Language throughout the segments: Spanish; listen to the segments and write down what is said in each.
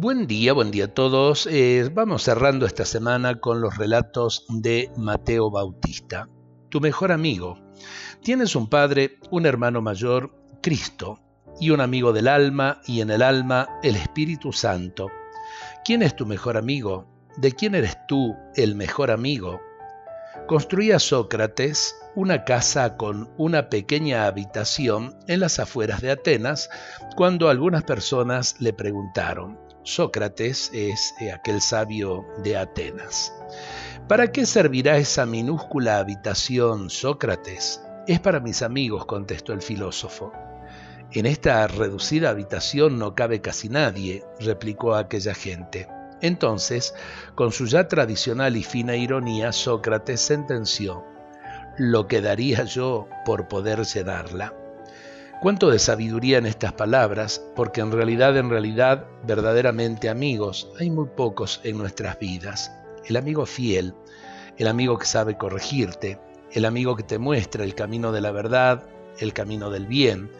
Buen día, buen día a todos. Eh, vamos cerrando esta semana con los relatos de Mateo Bautista. Tu mejor amigo. Tienes un padre, un hermano mayor, Cristo, y un amigo del alma, y en el alma el Espíritu Santo. ¿Quién es tu mejor amigo? ¿De quién eres tú el mejor amigo? Construía Sócrates una casa con una pequeña habitación en las afueras de Atenas cuando algunas personas le preguntaron, Sócrates es eh, aquel sabio de Atenas. ¿Para qué servirá esa minúscula habitación, Sócrates? Es para mis amigos, contestó el filósofo. En esta reducida habitación no cabe casi nadie, replicó aquella gente. Entonces, con su ya tradicional y fina ironía, Sócrates sentenció, lo que daría yo por poder llenarla. Cuánto de sabiduría en estas palabras, porque en realidad, en realidad, verdaderamente amigos, hay muy pocos en nuestras vidas. El amigo fiel, el amigo que sabe corregirte, el amigo que te muestra el camino de la verdad, el camino del bien,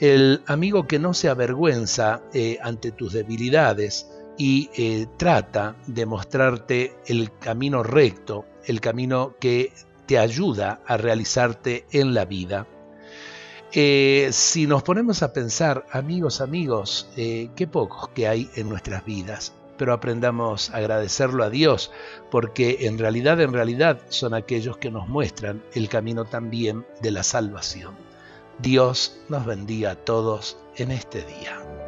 el amigo que no se avergüenza eh, ante tus debilidades y eh, trata de mostrarte el camino recto, el camino que te ayuda a realizarte en la vida. Eh, si nos ponemos a pensar, amigos, amigos, eh, qué pocos que hay en nuestras vidas, pero aprendamos a agradecerlo a Dios, porque en realidad, en realidad son aquellos que nos muestran el camino también de la salvación. Dios nos bendiga a todos en este día.